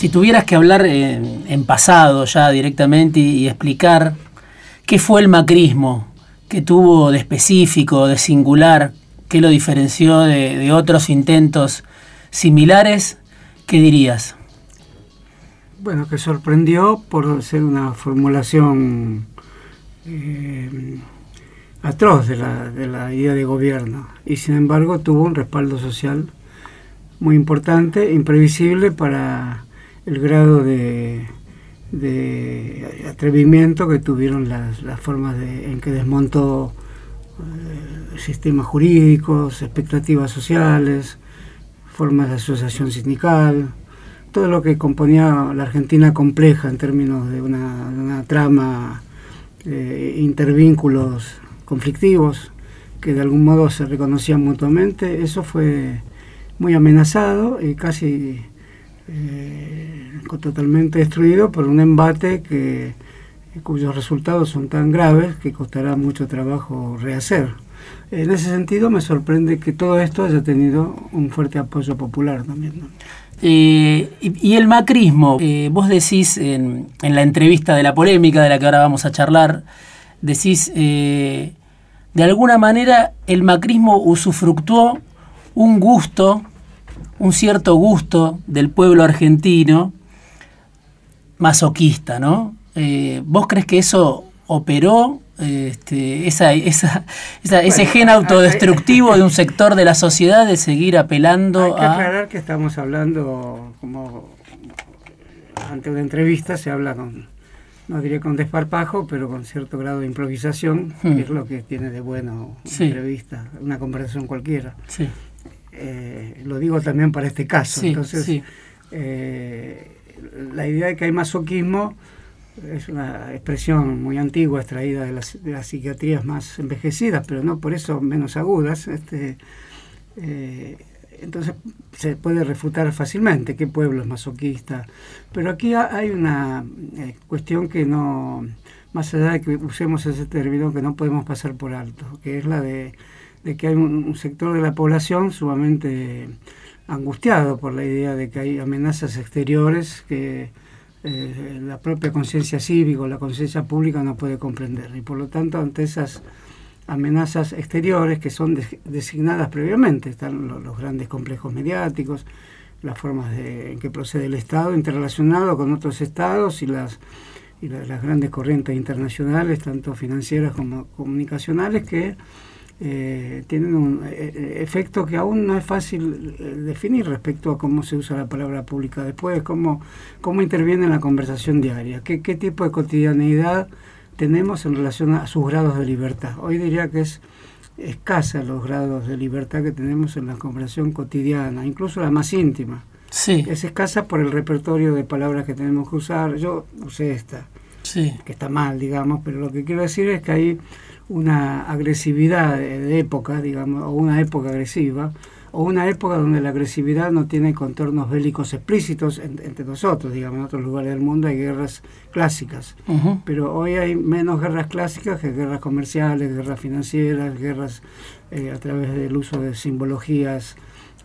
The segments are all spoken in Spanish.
Si tuvieras que hablar en, pasado ya directamente y, explicar qué fue el macrismo, qué tuvo de específico, de singular, qué lo diferenció de, otros intentos similares, ¿qué dirías? Bueno, que sorprendió por ser una formulación eh, atroz de la idea de gobierno y sin embargo tuvo un respaldo social muy importante, imprevisible para el grado de, atrevimiento que tuvieron las, formas de, en que desmontó eh, sistemas jurídicos, expectativas sociales, formas de asociación sindical, todo lo que componía la Argentina compleja en términos de una, una trama, eh, intervínculos conflictivos que de algún modo se reconocían mutuamente, eso fue muy amenazado y casi eh, totalmente destruido por un embate que, cuyos resultados son tan graves que costará mucho trabajo rehacer. En ese sentido me sorprende que todo esto haya tenido un fuerte apoyo popular también. Eh, y, el macrismo, eh, vos decís en, en, la entrevista de la polémica de la que ahora vamos a charlar, decís de alguna manera el macrismo usufructuó un gusto, un cierto gusto del pueblo argentino masoquista, ¿no? Eh, ¿Vos crees que eso operó este, esa, esa, ese gen autodestructivo de un sector de la sociedad de seguir apelando hay que aclarar que estamos hablando, como ante una entrevista se habla con no diré con desparpajo, pero con cierto grado de improvisación, que hmm. es lo que tiene de bueno una entrevista, una conversación cualquiera. Eh, lo digo también para este caso. Entonces, eh, la idea de que hay masoquismo es una expresión muy antigua, extraída de las, de las psiquiatrías más envejecidas, pero no por eso menos agudas. Este, eh, entonces se puede refutar fácilmente qué pueblo es masoquista. Pero aquí hay una eh, cuestión que no, más allá de que usemos ese término, que no podemos pasar por alto, que es la de, que hay un, sector de la población sumamente angustiado por la idea de que hay amenazas exteriores que eh, la propia conciencia cívica o la conciencia pública no puede comprender. Y por lo tanto, ante esas amenazas exteriores que son designadas previamente. Están los, grandes complejos mediáticos, las formas en que procede el Estado interrelacionado con otros estados y las, y las grandes corrientes internacionales, tanto financieras como comunicacionales, que eh, tienen un eh, eh, efecto que aún no es fácil definir respecto a cómo se usa la palabra pública después, cómo, cómo interviene en la conversación diaria, qué, qué tipo de cotidianeidad tenemos en relación a sus grados de libertad. Hoy diría que es escasa los grados de libertad que tenemos en la conversación cotidiana, incluso la más íntima. Sí. Es escasa por el repertorio de palabras que tenemos que usar. Yo usé esta, sí. que está mal, digamos, pero lo que quiero decir es que hay una agresividad de época, digamos, o una época agresiva, o una época donde la agresividad no tiene contornos bélicos explícitos entre nosotros, digamos, en otros lugares del mundo hay guerras clásicas, pero hoy hay menos guerras clásicas que guerras comerciales, guerras financieras, guerras eh, a través del uso de simbologías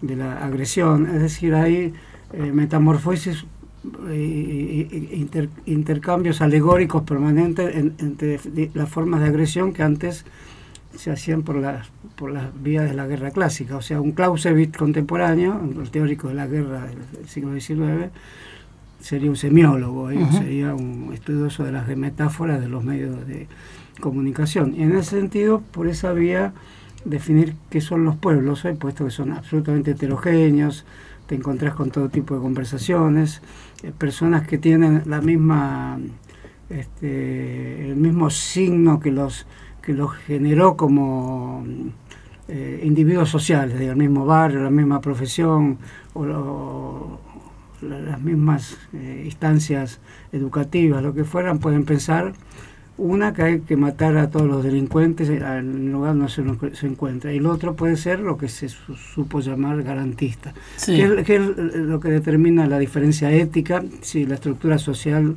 de la agresión, es decir, hay eh, metamorfosis eh, intercambios alegóricos permanentes entre las formas de agresión que antes se hacían por las, por las vías de la guerra clásica. O sea, un Clausewitz contemporáneo, el teórico de la guerra del siglo XIX, sería un semiólogo, ¿eh? sería un estudioso de las metáforas de los medios de comunicación. Y en ese sentido, por esa vía, definir qué son los pueblos, hoy, puesto que son absolutamente heterogéneos, te encontrás con todo tipo de conversaciones, eh, personas que tienen la misma, este, el mismo signo que los que los generó como eh, individuos sociales del mismo barrio, la misma profesión o, las mismas eh, instancias educativas, lo que fueran, pueden pensar una que hay que matar a todos los delincuentes en el lugar donde se, se encuentra y el otro puede ser lo que se supo llamar garantista, que, es, lo que determina la diferencia ética, si la estructura social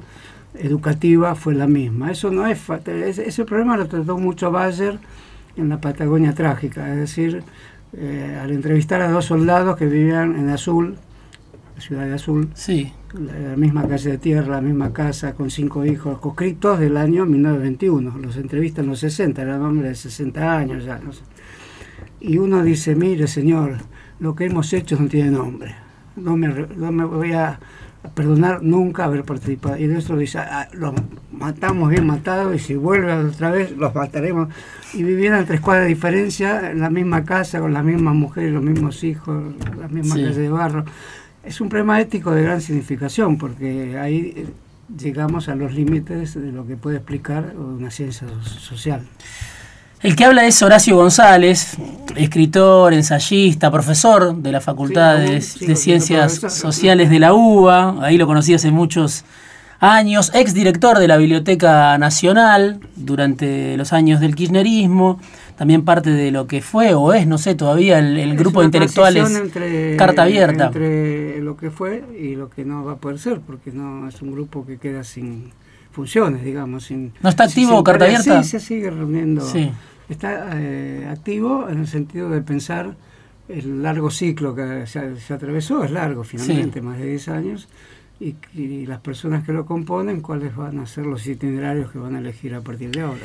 educativa fue la misma. Eso no es ese problema lo trató mucho Bayer en la Patagonia trágica, es decir, eh, al entrevistar a dos soldados que vivían en Azul, Ciudad de Azul. Sí. La, misma calle de tierra, la misma casa, con cinco hijos conscriptos del año 1921. Los entrevistan en los 60, era un hombre de 60 años ya. No sé. Y uno dice, mire señor, lo que hemos hecho no tiene nombre. No me, no me voy a perdonar nunca haber participado. Y de eso dice, ah, los matamos bien matados y si vuelven otra vez los mataremos. Y vivieran tres cuadras de diferencia, en la misma casa, con las mismas mujeres, los mismos hijos, la misma calle de barro. Es un problema ético de gran significación porque ahí eh, llegamos a los límites de lo que puede explicar una ciencia social. El que habla es Horacio González, escritor, ensayista, profesor de la Facultad de, Ciencias Sociales de la UBA, ahí lo conocí hace muchos años, exdirector de la Biblioteca Nacional durante los años del kirchnerismo, también parte de lo que fue o es, no sé, todavía el, grupo de intelectuales Carta Abierta. Entre lo que fue y lo que no va a poder ser, porque no es un grupo que queda sin funciones, digamos. Sin, ¿No está activo Carta Abierta? Sí, se sigue reuniendo. Está eh, activo en el sentido de pensar el largo ciclo que se, atravesó, es largo finalmente, más de 10 años, y, las personas que lo componen, cuáles van a ser los itinerarios que van a elegir a partir de ahora.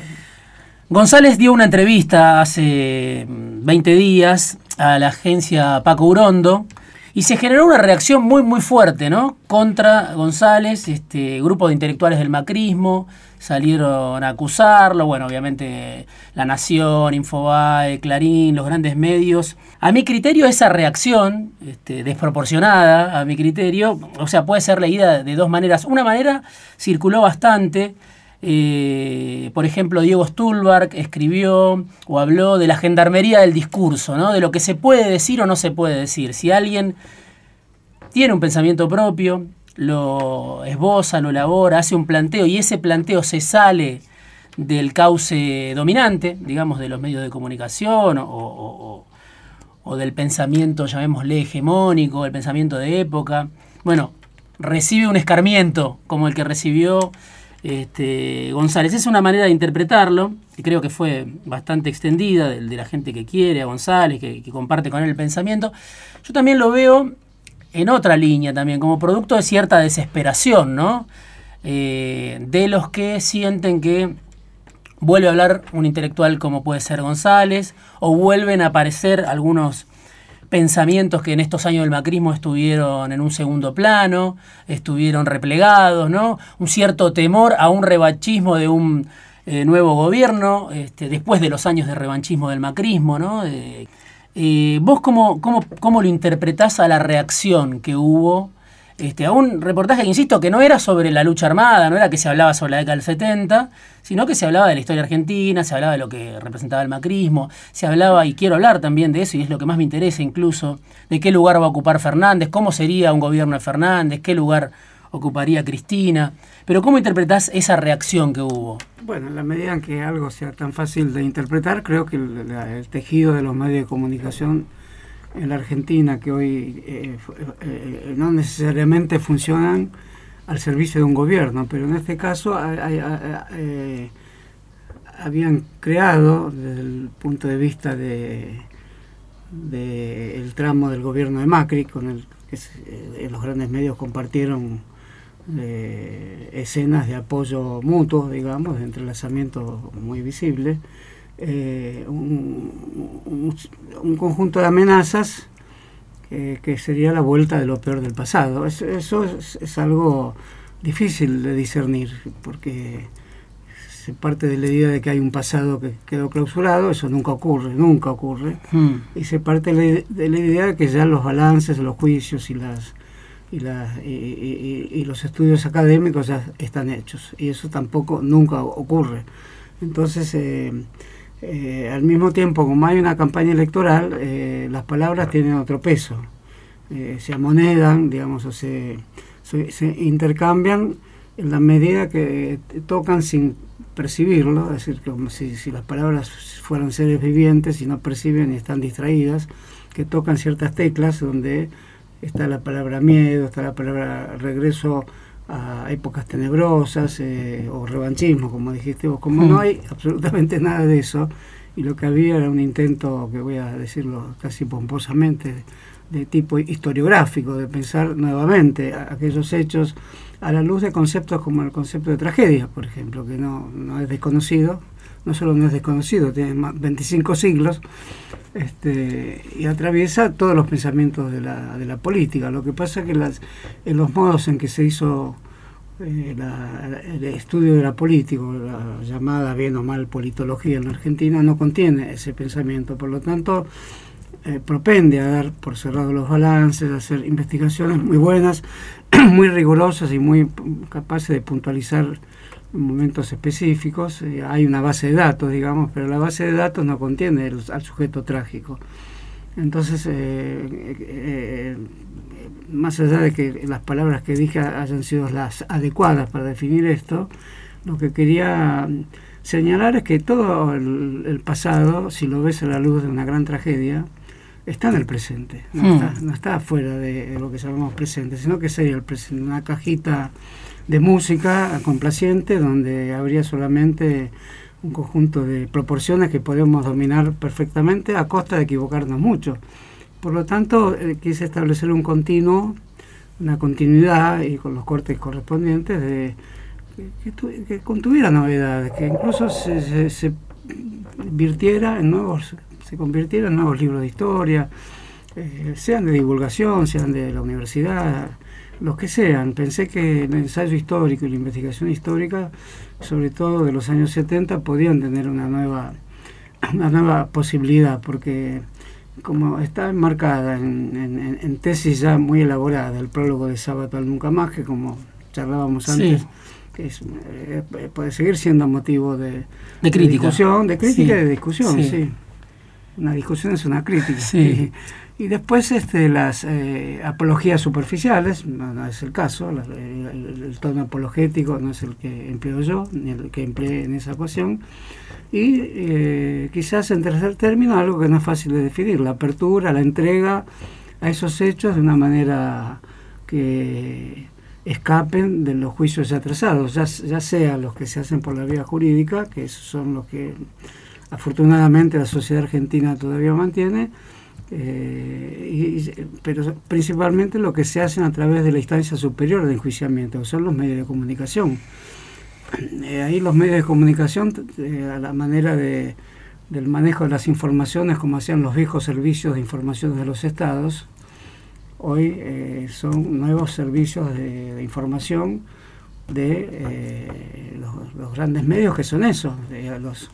González dio una entrevista hace 20 días a la agencia Paco Urondo, y se generó una reacción muy, muy fuerte, ¿no? Contra González, este grupo de intelectuales del macrismo, salieron a acusarlo, bueno, obviamente La Nación, Infobae, Clarín, los grandes medios. A mi criterio, esa reacción, este, desproporcionada, a mi criterio, o sea, puede ser leída de dos maneras. Una manera circuló bastante, eh, por ejemplo, Diego Stulbark escribió o habló de la gendarmería del discurso, ¿no? de lo que se puede decir o no se puede decir. Si alguien tiene un pensamiento propio, lo esboza, lo elabora, hace un planteo y ese planteo se sale del cauce dominante, digamos, de los medios de comunicación o, o del pensamiento, llamémosle, hegemónico, el pensamiento de época, bueno, recibe un escarmiento como el que recibió este, González. Es una manera de interpretarlo, que creo que fue bastante extendida, de, la gente que quiere a González, que, comparte con él el pensamiento. Yo también lo veo en otra línea también, como producto de cierta desesperación, ¿no? Eh, de los que sienten que vuelve a hablar un intelectual como puede ser González, o vuelven a aparecer algunos pensamientos que en estos años del macrismo estuvieron en un segundo plano, estuvieron replegados, ¿no? Un cierto temor a un revanchismo de un eh, nuevo gobierno, este, después de los años de revanchismo del macrismo, ¿no? Eh, ¿Vos cómo, cómo, cómo, lo interpretás a la reacción que hubo este, a un reportaje que insisto que no era sobre la lucha armada, no era que se hablaba sobre la década del 70, sino que se hablaba de la historia argentina, se hablaba de lo que representaba el macrismo, se hablaba, y quiero hablar también de eso, y es lo que más me interesa incluso, de qué lugar va a ocupar Fernández, cómo sería un gobierno de Fernández, qué lugar ocuparía Cristina. Pero ¿cómo interpretás esa reacción que hubo? Bueno, en la medida en que algo sea tan fácil de interpretar, creo que el tejido de los medios de comunicación en la Argentina que hoy eh, eh, no necesariamente funcionan al servicio de un gobierno, pero en este caso eh, habían creado desde el punto de vista de, el tramo del gobierno de Macri, con el que los grandes medios compartieron escenas de apoyo mutuo, digamos, de entrelazamiento muy visible eh, un, conjunto de amenazas que sería la vuelta de lo peor del pasado. Eso, es, algo difícil de discernir, porque se parte de la idea de que hay un pasado que quedó clausurado, eso nunca ocurre, nunca ocurre, hmm. y se parte de la idea de que ya los balances, los juicios y las y, y, los estudios académicos ya están hechos, y eso tampoco nunca ocurre. Entonces, eh, eh, al mismo tiempo, como hay una campaña electoral, eh, las palabras tienen otro peso. Eh, se amonedan, digamos, o se, se, intercambian en la medida que tocan sin percibirlo, es decir, como si, si, las palabras fueran seres vivientes y no perciben y están distraídas, que tocan ciertas teclas donde está la palabra miedo, está la palabra regreso a épocas tenebrosas eh, o revanchismo, como dijiste vos. Como no mm. hay absolutamente nada de eso y lo que había era un intento, que voy a decirlo casi pomposamente, de tipo historiográfico, de pensar nuevamente aquellos hechos a la luz de conceptos como el concepto de tragedia, por ejemplo, que no, no es desconocido, no solo no es desconocido, tiene 25 siglos, este, y atraviesa todos los pensamientos de la, de la política. Lo que pasa es que las, en los modos en que se hizo eh, el estudio de la política, la llamada bien o mal politología en la Argentina, no contiene ese pensamiento. Por lo tanto, eh, propende a dar por cerrado los balances, a hacer investigaciones muy buenas, muy rigurosas y muy capaces de puntualizar momentos específicos. Eh, hay una base de datos, digamos, pero la base de datos no contiene al sujeto trágico. Entonces, eh, más allá de que las palabras que dije hayan sido las adecuadas para definir esto, lo que quería señalar es que todo el pasado, si lo ves a la luz de una gran tragedia, está en el presente, no, hmm. está, no está fuera de, lo que llamamos presente, sino que sería el presente, una cajita de música complaciente donde habría solamente un conjunto de proporciones que podemos dominar perfectamente a costa de equivocarnos mucho. Por lo tanto, eh, quise establecer un continuo, una continuidad y con los cortes correspondientes de que, que, contuviera novedades, que incluso se, se, se virtiera en nuevos se convirtieron en nuevos libros de historia, eh, sean de divulgación, sean de la universidad, los que sean. Pensé que el ensayo histórico y la investigación histórica, sobre todo de los años 70, podían tener una nueva, una nueva posibilidad, porque como está enmarcada en, tesis ya muy elaborada, el prólogo de Sábado al Nunca Más, que como charlábamos antes, eh, puede seguir siendo motivo de, de, discusión, de crítica y de discusión, sí una discusión es una crítica. Y, después este, las eh, apologías superficiales, no, es el caso, el, tono apologético no es el que empleo yo, ni el que empleé en esa ocasión. Y eh, quizás en tercer término algo que no es fácil de definir, la apertura, la entrega a esos hechos de una manera que escapen de los juicios atrasados, ya, ya sea los que se hacen por la vía jurídica, que son los que afortunadamente la sociedad argentina todavía mantiene, eh, pero principalmente lo que se hace a través de la instancia superior de enjuiciamiento, que son los medios de comunicación. Eh, ahí los medios de comunicación, eh, a la manera de, del manejo de las informaciones, como hacían los viejos servicios de información de los estados, hoy son nuevos servicios de, información de los, grandes medios que son esos, los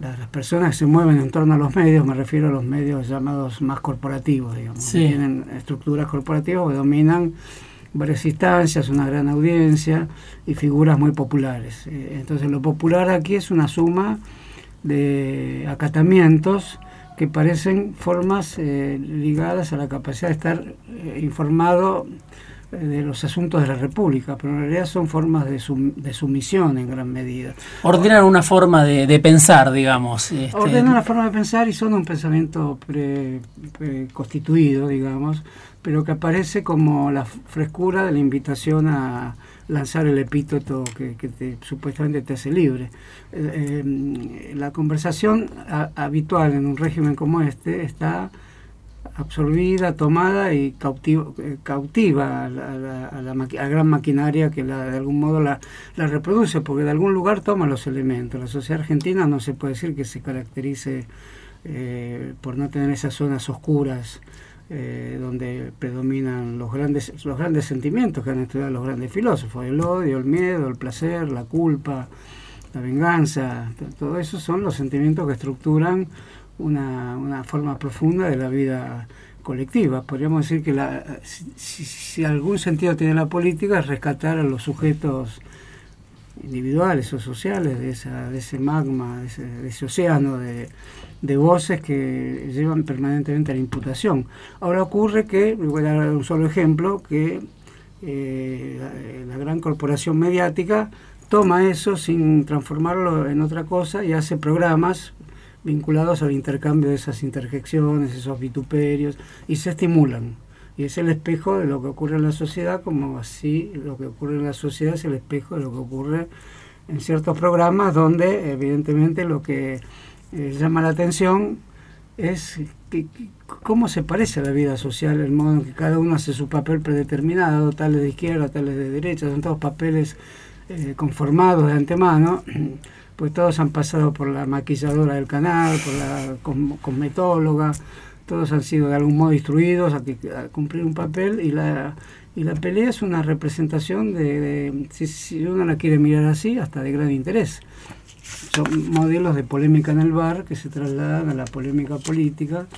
las, personas que se mueven en torno a los medios, me refiero a los medios llamados más corporativos, digamos, que tienen estructuras corporativas que dominan varias instancias, una gran audiencia y figuras muy populares. Eh, entonces lo popular aquí es una suma de acatamientos que parecen formas eh, ligadas a la capacidad de estar eh, informado de los asuntos de la República, pero en realidad son formas de, de sumisión en gran medida. Ordenan una forma de, pensar, digamos. Este... Ordenan una forma de pensar y son un pensamiento constituido, digamos, pero que aparece como la frescura de la invitación a lanzar el epíteto que, supuestamente te hace libre. Eh, eh, la conversación habitual en un régimen como este está absorbida, tomada y cautiva, eh, cautiva a, la, gran maquinaria que la, de algún modo la, reproduce, porque de algún lugar toma los elementos. La sociedad argentina no se puede decir que se caracterice eh, por no tener esas zonas oscuras eh, donde predominan los grandes, los grandes sentimientos que han estudiado los grandes filósofos, el odio, el miedo, el placer, la culpa, la venganza, todo eso son los sentimientos que estructuran una, una forma profunda de la vida colectiva. Podríamos decir que la, si, algún sentido tiene la política es rescatar a los sujetos individuales o sociales de, esa, de ese magma, de ese, océano de, de, voces que llevan permanentemente a la imputación. Ahora ocurre que, voy a dar un solo ejemplo, que eh, la gran corporación mediática toma eso sin transformarlo en otra cosa y hace programas vinculados al intercambio de esas interjecciones, esos vituperios, y se estimulan. Y es el espejo de lo que ocurre en la sociedad, como así lo que ocurre en la sociedad es el espejo de lo que ocurre en ciertos programas donde evidentemente lo que eh, llama la atención es que, cómo se parece a la vida social, el modo en que cada uno hace su papel predeterminado, tales de izquierda, tales de derecha, son todos papeles eh, conformados de antemano, pues todos han pasado por la maquilladora del canal, por la cosmetóloga, todos han sido de algún modo instruidos a, cumplir un papel y la, y la pelea es una representación de, si, uno la quiere mirar así, hasta de gran interés. Son modelos de polémica en el bar que se trasladan a la polémica política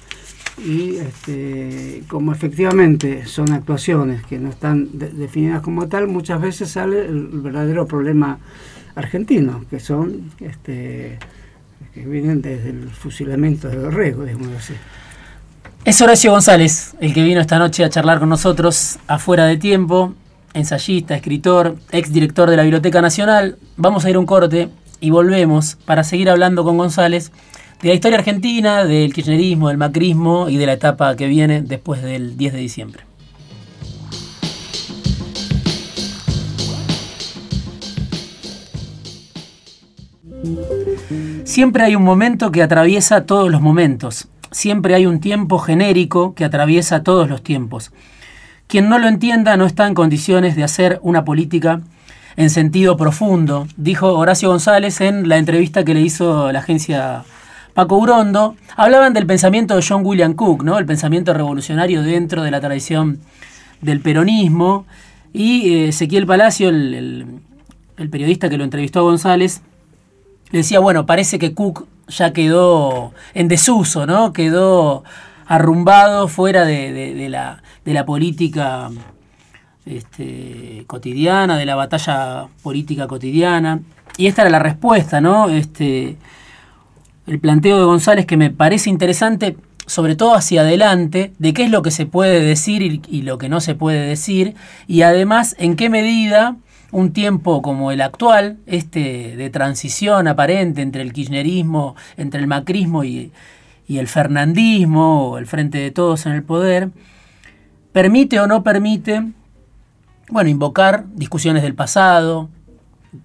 y este, como efectivamente son actuaciones que no están definidas como tal, muchas veces sale el, verdadero problema argentino, que son este, que vienen desde el fusilamiento de Dorrego, digamos así. Es Horacio González, el que vino esta noche a charlar con nosotros afuera de tiempo, ensayista, escritor, ex director de la Biblioteca Nacional. Vamos a ir un corte y volvemos para seguir hablando con González de la historia argentina, del kirchnerismo, del macrismo y de la etapa que viene después del 10 de diciembre. Siempre hay un momento que atraviesa todos los momentos siempre hay un tiempo genérico que atraviesa todos los tiempos. Quien no lo entienda no está en condiciones de hacer una política en sentido profundo, dijo Horacio González en la entrevista que le hizo la agencia Paco Urondo. Hablaban del pensamiento de John William Cook, ¿no? el pensamiento revolucionario dentro de la tradición del peronismo. Y eh, Ezequiel Palacio, el, periodista que lo entrevistó a González, decía, bueno, parece que Cook ya quedó en desuso, ¿no? Quedó arrumbado fuera de, la, de la, política este, cotidiana, de la batalla política cotidiana. Y esta era la respuesta, ¿no? Este, el planteo de González que me parece interesante, sobre todo hacia adelante, de qué es lo que se puede decir y, y lo que no se puede decir, y además en qué medida un tiempo como el actual, este de transición aparente entre el kirchnerismo, entre el macrismo y, el fernandismo, o el frente de todos en el poder, permite o no permite, bueno, invocar discusiones del pasado,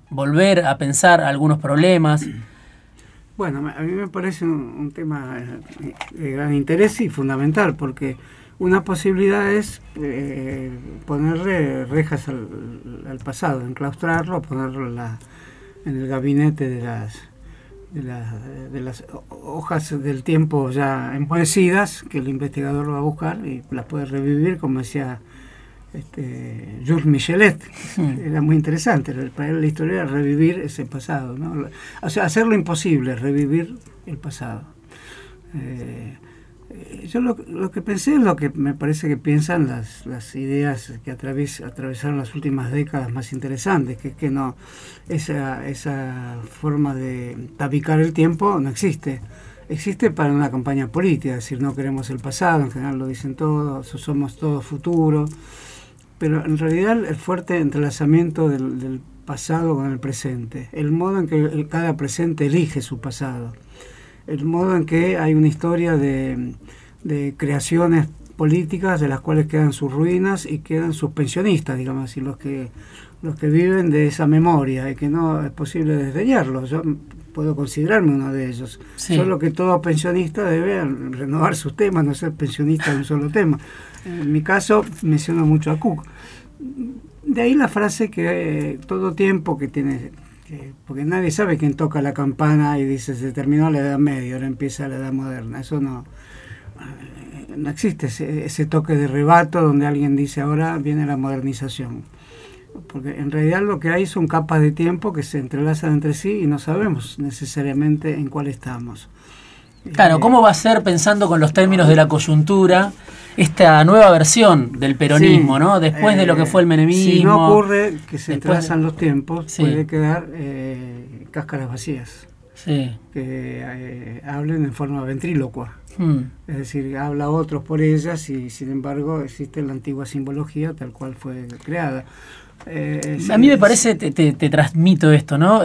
volver a pensar algunos problemas. Bueno, a mí me parece un tema de gran interés y fundamental, porque una posibilidad es eh, ponerle rejas al, pasado, enclaustrarlo, ponerlo en, el gabinete de las, de, las hojas del tiempo ya empoecidas que el investigador va a buscar y las puede revivir, como decía este, Jules Michelet. Era muy interesante, para él la historia era revivir ese pasado, ¿no? o sea, hacer lo imposible, revivir el pasado. Eh, eh, yo lo, lo, que pensé es lo que me parece que piensan las, las ideas que atraves, atravesaron las últimas décadas más interesantes, que es que no esa, esa forma de tapicar el tiempo no existe. Existe para una campaña política, es decir, no queremos el pasado, en general lo dicen todos, somos todos futuro, pero en realidad el fuerte entrelazamiento del, pasado con el presente, el modo en que cada presente elige su pasado el modo en que hay una historia de, creaciones políticas de las cuales quedan sus ruinas y quedan sus pensionistas, digamos así, los que, los que viven de esa memoria y que no es posible desdeñarlos. Yo puedo considerarme uno de ellos. Solo que todo pensionista debe renovar sus temas, no ser pensionista de un solo tema. En mi caso menciono mucho a Cook. De ahí la frase que eh, todo tiempo que tiene porque nadie sabe quién toca la campana y dice se terminó la edad media, ahora empieza la edad moderna. Eso no, eh, no existe ese, toque de rebato donde alguien dice ahora viene la modernización. Porque en realidad lo que hay son capas de tiempo que se entrelazan entre sí y no sabemos necesariamente en cuál estamos. Claro, ¿cómo va a ser pensando con los términos de la coyuntura? esta nueva versión del peronismo, ¿no? Después de lo que fue el menemismo. Si no ocurre que se entrelazan los tiempos, puede quedar eh, cáscaras vacías. Que eh, hablen en forma ventrílocua. Hmm. Es decir, habla otros por ellas y sin embargo existe la antigua simbología tal cual fue creada. Eh, a mí me parece, te, te, transmito esto, ¿no?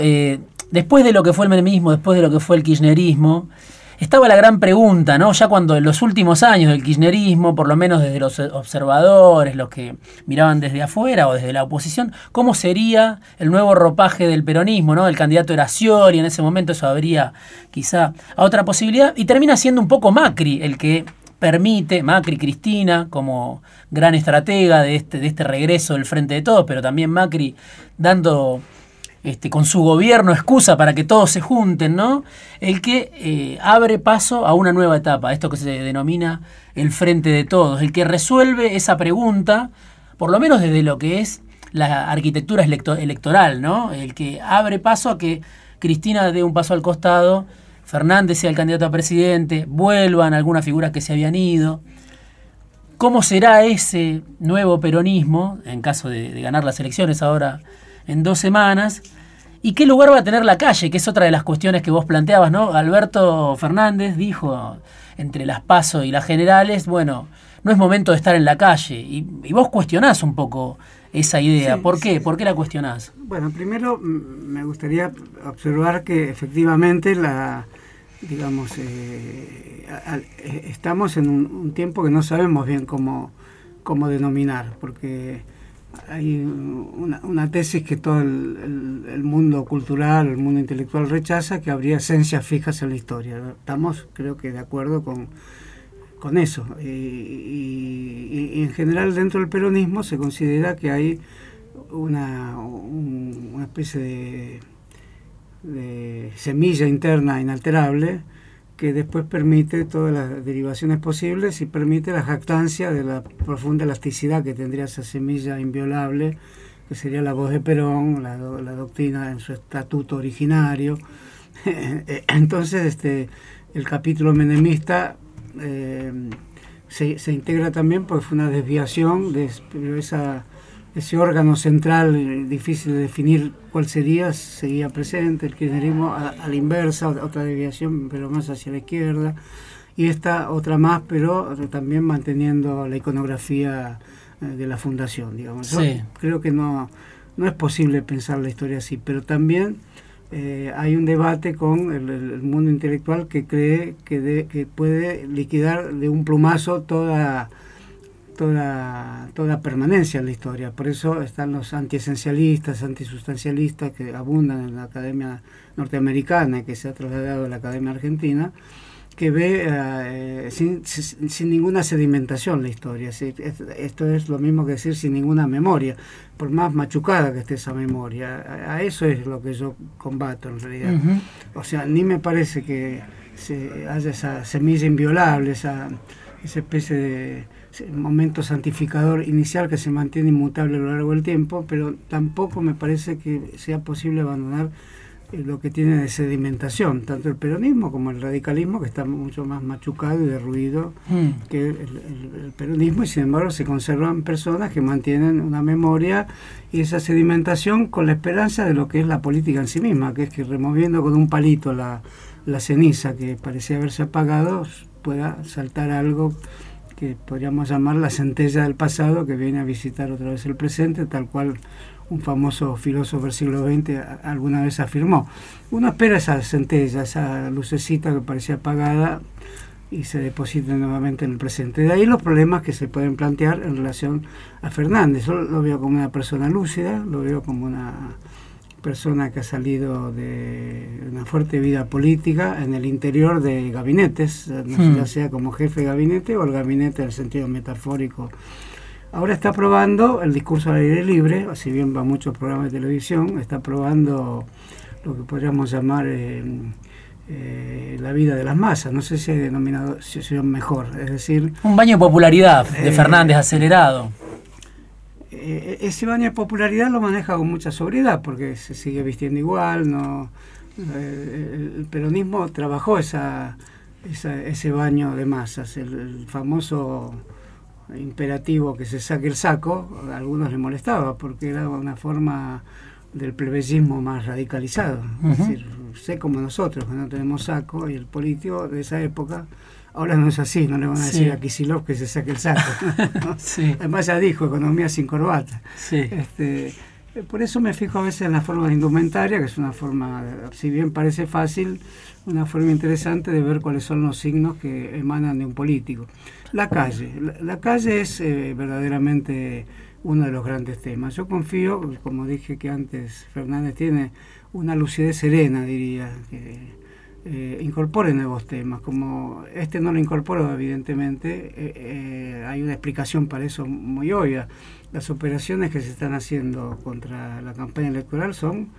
después de lo que fue el menemismo, después de lo que fue el kirchnerismo, estaba la gran pregunta, ¿no? Ya cuando en los últimos años del kirchnerismo, por lo menos desde los observadores, los que miraban desde afuera o desde la oposición, ¿cómo sería el nuevo ropaje del peronismo, ¿no? El candidato era Scioli, en ese momento eso habría quizá a otra posibilidad, y termina siendo un poco Macri el que permite, Macri Cristina, como gran estratega de este, de este regreso del Frente de Todos, pero también Macri dando este, con su gobierno excusa para que todos se junten, ¿no? El que eh, abre paso a una nueva etapa, esto que se denomina el Frente de Todos, el que resuelve esa pregunta, por lo menos desde lo que es la arquitectura electoral, ¿no? El que abre paso a que Cristina dé un paso al costado Fernández sea el candidato a presidente, vuelvan algunas figuras que se habían ido. ¿Cómo será ese nuevo peronismo, en caso de, ganar las elecciones ahora en dos semanas? ¿Y qué lugar va a tener la calle? Que es otra de las cuestiones que vos planteabas, ¿no? Alberto Fernández dijo entre las PASO y las generales, bueno, no es momento de estar en la calle. Y, vos cuestionás un poco esa idea. ¿Por qué? ¿Por qué la cuestionás? Bueno, primero me gustaría observar que efectivamente la, digamos, eh, eh, estamos en un, tiempo que no sabemos bien cómo, cómo denominar, porque hay una, tesis que todo el, mundo cultural, el mundo intelectual rechaza, que habría esencias fijas en la historia. Estamos, creo que, de acuerdo con, con eso. Y, en general dentro del peronismo se considera que hay una, una especie de de semilla interna inalterable que después permite todas las derivaciones posibles y permite la jactancia de la profunda elasticidad que tendría esa semilla inviolable, que sería la voz de Perón, la, doctrina en su estatuto originario. Entonces, este, el capítulo menemista eh, se, se, integra también porque fue una desviación de esa ese órgano central eh, difícil de definir cuál sería, seguía presente, el kirchnerismo a, la inversa, otra desviación, pero más hacia la izquierda, y esta otra más, pero también manteniendo la iconografía eh, de la fundación, digamos. creo que no, no es posible pensar la historia así, pero también eh, hay un debate con el, mundo intelectual que cree que, que puede liquidar de un plumazo toda toda, toda permanencia en la historia. Por eso están los antiesencialistas, antisustancialistas que abundan en la academia norteamericana y que se ha trasladado a la academia argentina, que ve eh, sin, sin, ninguna sedimentación la historia. Esto es lo mismo que decir sin ninguna memoria, por más machucada que esté esa memoria. A, eso es lo que yo combato en realidad. O sea, ni me parece que se haya esa semilla inviolable, esa, esa especie de momento santificador inicial que se mantiene inmutable a lo largo del tiempo, pero tampoco me parece que sea posible abandonar eh, lo que tiene de sedimentación, tanto el peronismo como el radicalismo, que está mucho más machucado y derruido mm. que el, peronismo, y sin embargo se conservan personas que mantienen una memoria y esa sedimentación con la esperanza de lo que es la política en sí misma, que es que removiendo con un palito la, la ceniza que parecía haberse apagado, pueda saltar algo que podríamos llamar la centella del pasado que viene a visitar otra vez el presente, tal cual un famoso filósofo del siglo XX alguna vez afirmó. Uno espera esa centella, esa lucecita que parecía apagada y se deposita nuevamente en el presente. De ahí los problemas que se pueden plantear en relación a Fernández. Yo lo veo como una persona lúcida, lo veo como una persona que ha salido de una fuerte vida política en el interior de gabinetes, hmm. ya sea como jefe de gabinete o el gabinete en el sentido metafórico. Ahora está probando el discurso al aire libre, si bien va a muchos programas de televisión, está probando lo que podríamos llamar eh, eh, la vida de las masas. No sé si hay denominado si mejor, es decir... Un baño de popularidad de eh, Fernández acelerado. Eh, ese baño de popularidad lo maneja con mucha sobriedad porque se sigue vistiendo igual, no eh, el, peronismo trabajó esa, ese baño de masas, el, famoso imperativo que se saque el saco, a algunos les molestaba porque era una forma del plebeyismo más radicalizado, es decir, sé como nosotros que no tenemos saco y el político de esa época Ahora no es así, no le van a decir a Kisilov que se saque el saco. Además ya dijo, economía sin corbata. Este, Eh, por eso me fijo a veces en la forma de indumentaria, que es una forma, si bien parece fácil, una forma interesante de ver cuáles son los signos que emanan de un político. La calle. La, calle es eh, verdaderamente uno de los grandes temas. Yo confío, como dije que antes Fernández tiene una lucidez serena, diría, que eh, incorpore nuevos temas. Como este no lo incorporó, evidentemente, eh, eh, hay una explicación para eso muy obvia. Las operaciones que se están haciendo contra la campaña electoral son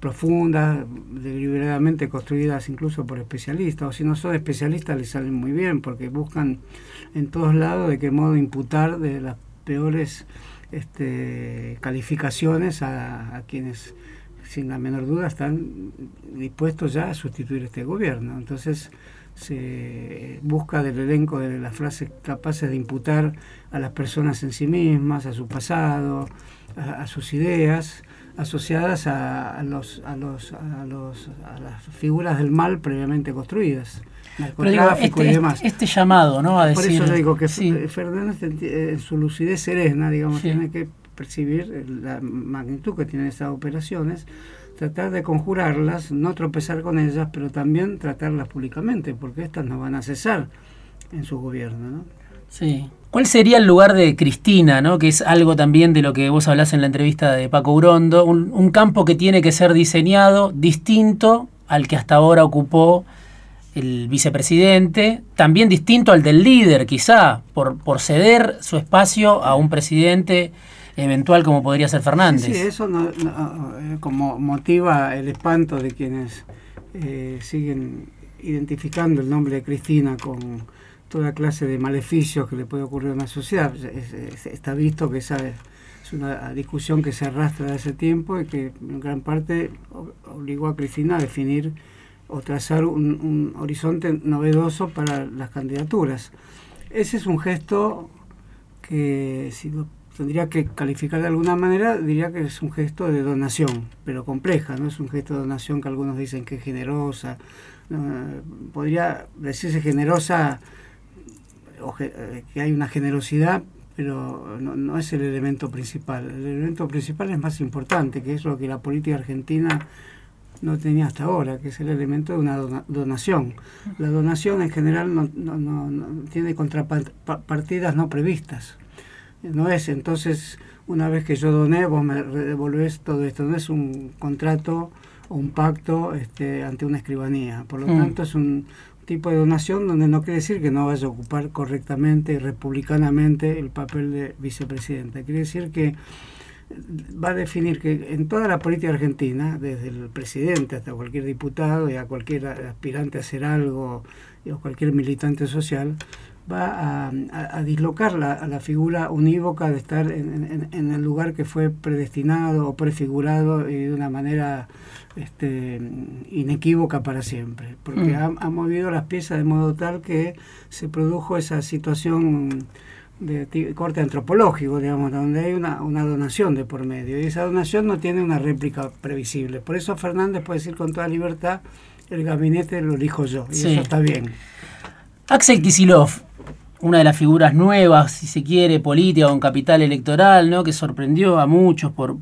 profundas, deliberadamente construidas incluso por especialistas, o si no son especialistas les salen muy bien, porque buscan en todos lados de qué modo imputar de las peores este, calificaciones a quienes sin la menor duda están dispuestos ya a sustituir este gobierno. Entonces se busca del elenco de las frases capaces de imputar a las personas en sí mismas, a su pasado, a, sus ideas, asociadas a, los, a, los, a, los, a las figuras del mal previamente construidas. Pero este, y demás. este llamado, ¿no? A decir, Por eso yo digo que Fernández en su lucidez serena, digamos, tiene que percibir la magnitud que tienen estas operaciones, tratar de conjurarlas, no tropezar con ellas, pero también tratarlas públicamente, porque estas no van a cesar en su gobierno. ¿no? Sí. ¿Cuál sería el lugar de Cristina, ¿no? que es algo también de lo que vos hablás en la entrevista de Paco Urondo, un, campo que tiene que ser diseñado distinto al que hasta ahora ocupó el vicepresidente, también distinto al del líder, quizá, por ceder su espacio a un presidente eventual como podría ser Fernández. Sí, eso eh, como motiva el espanto de quienes eh, siguen identificando el nombre de Cristina con toda clase de maleficios que le puede ocurrir a una sociedad. está visto que esa es una discusión que se arrastra de hace tiempo y que en gran parte obligó a Cristina a definir o trazar un, un horizonte novedoso para las candidaturas. Ese es un gesto que, si lo tendría que calificar de alguna manera, diría que es un gesto de donación, pero compleja, no es un gesto de donación que algunos dicen que es generosa. podría decirse generosa o eh, que hay una generosidad, pero no, es el elemento principal. El elemento principal es más importante, que es lo que la política argentina no tenía hasta ahora, que es el elemento de una donación. La donación en general no, tiene contrapartidas no previstas no es entonces una vez que yo doné vos me devolvés todo esto. No es un contrato o un pacto este, ante una escribanía. Por lo mm. tanto es un tipo de donación donde no quiere decir que no vaya a ocupar correctamente y republicanamente el papel de vicepresidenta quiere decir que va a definir que en toda la política argentina, desde el presidente hasta cualquier diputado y a cualquier aspirante a hacer algo o cualquier militante social, va a, dislocar la, a la figura unívoca de estar en, el lugar que fue predestinado o prefigurado y de una manera este, inequívoca para siempre, porque mm. ha, movido las piezas de modo tal que se produjo esa situación de corte antropológico, digamos, donde hay una, una donación de por medio, y esa donación no tiene una réplica previsible. Por eso Fernández puede decir con toda libertad, el gabinete lo elijo yo, y eso está bien. Axel Kisilov, una de las figuras nuevas, si se quiere, política con capital electoral, ¿no? que sorprendió a muchos por,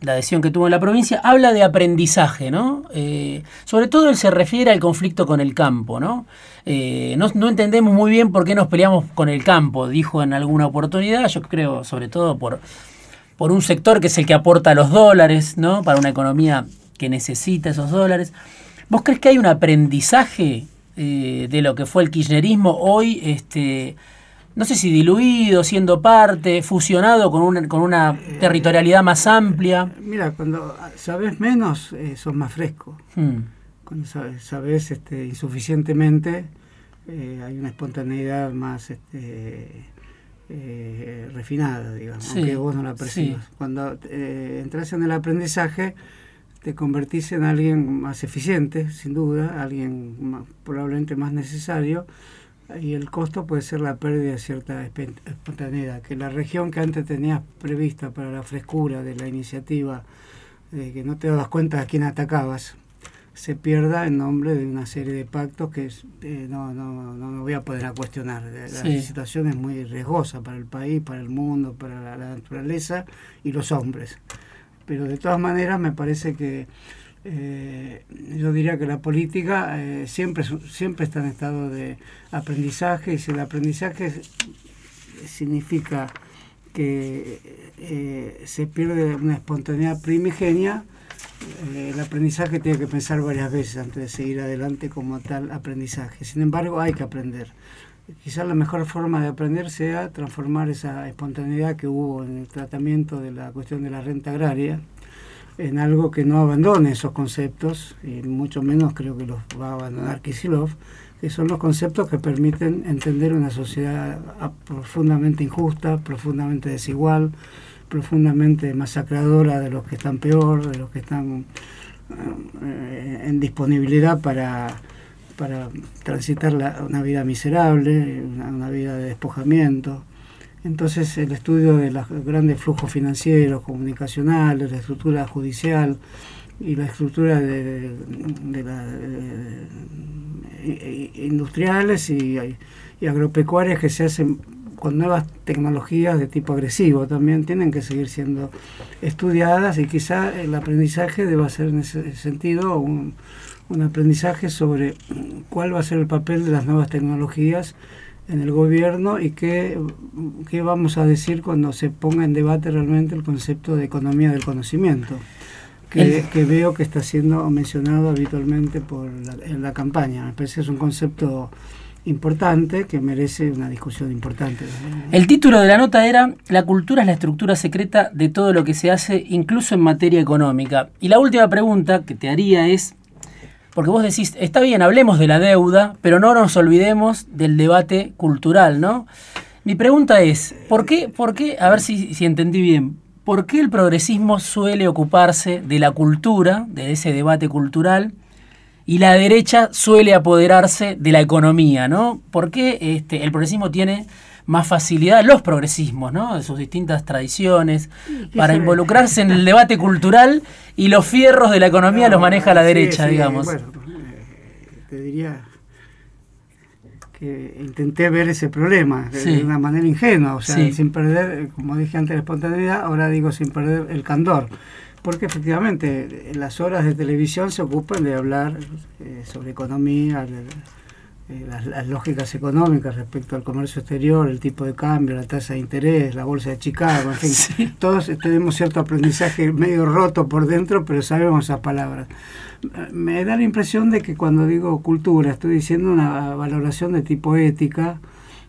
la adhesión que tuvo en la provincia, habla de aprendizaje, ¿no? Eh, sobre todo él se refiere al conflicto con el campo, ¿no? Eh, ¿no? ¿no? entendemos muy bien por qué nos peleamos con el campo, dijo en alguna oportunidad, yo creo sobre todo por, por un sector que es el que aporta los dólares, ¿no? Para una economía que necesita esos dólares. ¿Vos crees que hay un aprendizaje eh, de lo que fue el kirchnerismo, hoy, este, no sé si diluido, siendo parte, fusionado con una, con una territorialidad más amplia. Mira, cuando sabes menos, eh, sos más fresco. Hmm. Cuando sabes, este, insuficientemente, eh, hay una espontaneidad más este, refinada, digamos, aunque vos no la percibas. Cuando entras en el aprendizaje, te convertís en alguien más eficiente, sin duda, alguien probablemente más necesario, y el costo puede ser la pérdida de cierta espontaneidad, que la región que antes tenías prevista para la frescura de la iniciativa, que no te das cuenta de quién atacabas, se pierda en nombre de una serie de pactos que eh, no, no, no, voy a poder a cuestionar. La situación es muy riesgosa para el país, para el mundo, para la naturaleza y los hombres pero de todas maneras me parece que eh, yo diría que la política eh, siempre, siempre está en estado de aprendizaje y si el aprendizaje significa que eh, se pierde una espontaneidad primigenia, el aprendizaje tiene que pensar varias veces antes de seguir adelante como tal aprendizaje. Sin embargo, hay que aprender. Quizás la mejor forma de aprender sea transformar esa espontaneidad que hubo en el tratamiento de la cuestión de la renta agraria, en algo que no abandone esos conceptos, y mucho menos creo que los va a abandonar Kisilov, que son los conceptos que permiten entender una sociedad profundamente injusta, profundamente desigual, profundamente masacradora de los que están peor, de los que están eh, en disponibilidad para, para transitar una vida miserable, una vida de despojamiento. Entonces el estudio de los grandes flujos financieros, comunicacionales, la estructura judicial y la estructura de, industriales y, agropecuarias que se hacen con nuevas tecnologías de tipo agresivo también tienen que seguir siendo estudiadas y quizá el aprendizaje deba ser en ese sentido un, un aprendizaje sobre cuál va a ser el papel de las nuevas tecnologías en el gobierno y qué, qué vamos a decir cuando se ponga en debate realmente el concepto de economía del conocimiento, que, veo que está siendo mencionado habitualmente por en la campaña. Me parece que es un concepto importante que merece una discusión importante. El título de la nota era La cultura es la estructura secreta de todo lo que se hace, incluso en materia económica. Y la última pregunta que te haría es, porque vos decís, está bien, hablemos de la deuda, pero no nos olvidemos del debate cultural, ¿no? Mi pregunta es, ¿por qué, por qué a ver si, entendí bien, ¿por qué el progresismo suele ocuparse de la cultura, de ese debate cultural, y la derecha suele apoderarse de la economía, ¿no? ¿Por qué este, el progresismo tiene más facilidad, los progresismos, ¿no? De sus distintas tradiciones, para involucrarse en el debate cultural y los fierros de la economía los maneja la derecha, digamos. Bueno, eh, te diría que intenté ver ese problema de, una manera ingenua, o sea, sin perder, como dije antes, la espontaneidad, ahora digo sin perder el candor porque efectivamente las horas de televisión se ocupan de hablar eh, sobre economía, eh, las, lógicas económicas respecto al comercio exterior, el tipo de cambio, la tasa de interés, la bolsa de Chicago, en fin, todos tenemos cierto aprendizaje medio roto por dentro, pero sabemos esas palabras. Me da la impresión de que cuando digo cultura estoy diciendo una valoración de tipo ética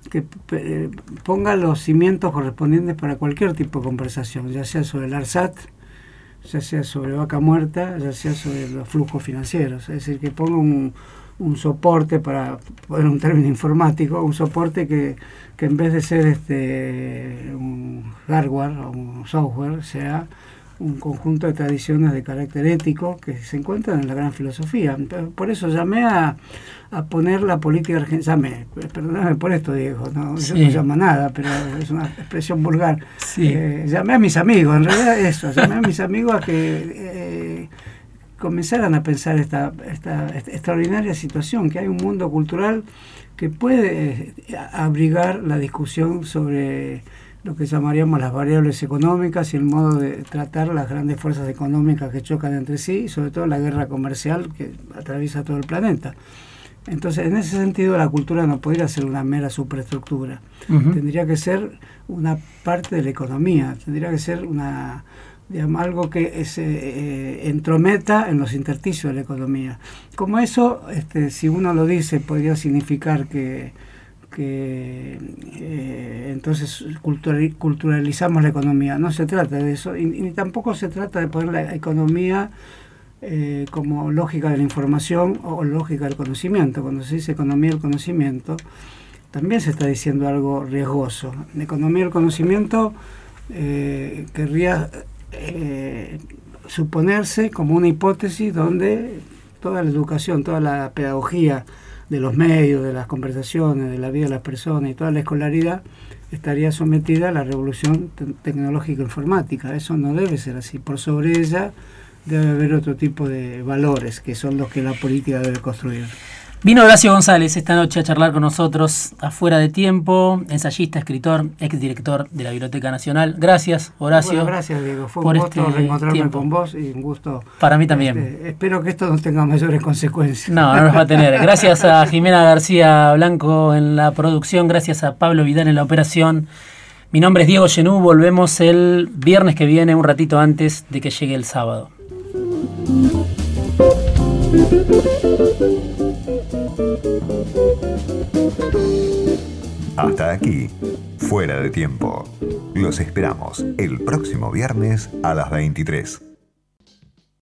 que eh, ponga los cimientos correspondientes para cualquier tipo de conversación, ya sea sobre el ARSAT, ya sea sobre vaca muerta, ya sea sobre los flujos financieros, es decir, que ponga un un soporte, para poner un término informático, un soporte que, que en vez de ser este un hardware o un software, sea un conjunto de tradiciones de carácter ético que se encuentran en la gran filosofía. Por eso llamé a, a poner la política argentina, llamé, perdóname por esto Diego, no, yo no llamo nada, pero es una expresión vulgar. Eh, llamé a mis amigos, en realidad eso, llamé a mis amigos a que eh, comenzaran a pensar esta, esta, extraordinaria situación, que hay un mundo cultural que puede eh, abrigar la discusión sobre lo que llamaríamos las variables económicas y el modo de tratar las grandes fuerzas económicas que chocan entre sí y sobre todo la guerra comercial que atraviesa todo el planeta. Entonces, en ese sentido, la cultura no podría ser una mera superestructura. Tendría que ser una parte de la economía, tendría que ser una, algo que se eh, entrometa en los intersticios de la economía. Como eso, este, si uno lo dice, podría significar que, eh, entonces culturalizamos la economía. No se trata de eso, y, tampoco se trata de poner la economía eh, como lógica de la información o lógica del conocimiento. Cuando se dice economía del conocimiento, también se está diciendo algo riesgoso. Economía del conocimiento querría eh, suponerse como una hipótesis donde toda la educación, toda la pedagogía de los medios, de las conversaciones, de la vida de las personas y toda la escolaridad estaría sometida a la revolución tecnológica informática. Eso no debe ser así. Por sobre ella debe haber otro tipo de valores que son los que la política debe construir. Vino Horacio González esta noche a charlar con nosotros afuera de tiempo, ensayista, escritor, exdirector de la Biblioteca Nacional. Gracias, Horacio. gracias, Diego. Fue un gusto este reencontrarme con vos y un gusto. Para mí también. Este, espero que esto no tenga mayores consecuencias. No, no nos va a tener. Gracias a Jimena García Blanco en la producción, gracias a Pablo Vidal en la operación. Mi nombre es Diego Genú, volvemos el viernes que viene, un ratito antes de que llegue el sábado. Hasta aquí, fuera de tiempo. Los esperamos el próximo viernes a las 23.